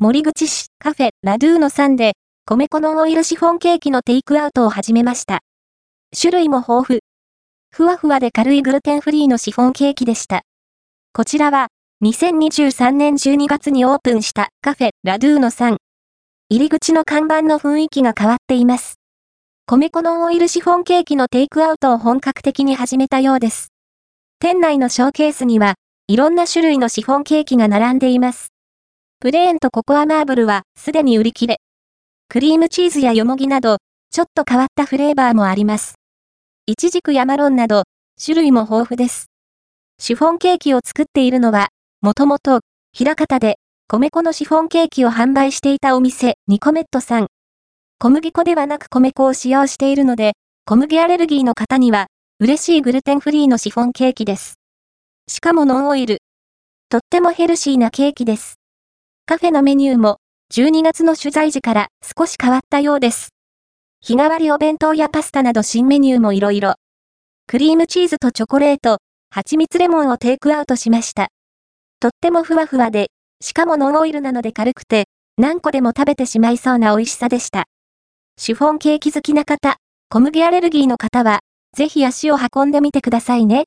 森口市カフェラドゥーノさんで、米粉のオイルシフォンケーキのテイクアウトを始めました。種類も豊富。ふわふわで軽いグルテンフリーのシフォンケーキでした。こちらは、2023年12月にオープンしたカフェラドゥーノさん。入り口の看板の雰囲気が変わっています。米粉のオイルシフォンケーキのテイクアウトを本格的に始めたようです。店内のショーケースには、いろんな種類のシフォンケーキが並んでいます。プレーンとココアマーブルはすでに売り切れ。クリームチーズやよもぎなど、ちょっと変わったフレーバーもあります。イチジクやマロンなど、種類も豊富です。シフォンケーキを作っているのは、もともと、平方で、米粉のシフォンケーキを販売していたお店、ニコメットさん。小麦粉ではなく米粉を使用しているので、小麦アレルギーの方には、嬉しいグルテンフリーのシフォンケーキです。しかもノンオイル。とってもヘルシーなケーキです。カフェのメニューも、12月の取材時から少し変わったようです。日替わりお弁当やパスタなど新メニューもいろいろ。クリームチーズとチョコレート、蜂蜜レモンをテイクアウトしました。とってもふわふわで、しかもノンオイルなので軽くて、何個でも食べてしまいそうな美味しさでした。シフォンケーキ好きな方、小麦アレルギーの方は、ぜひ足を運んでみてくださいね。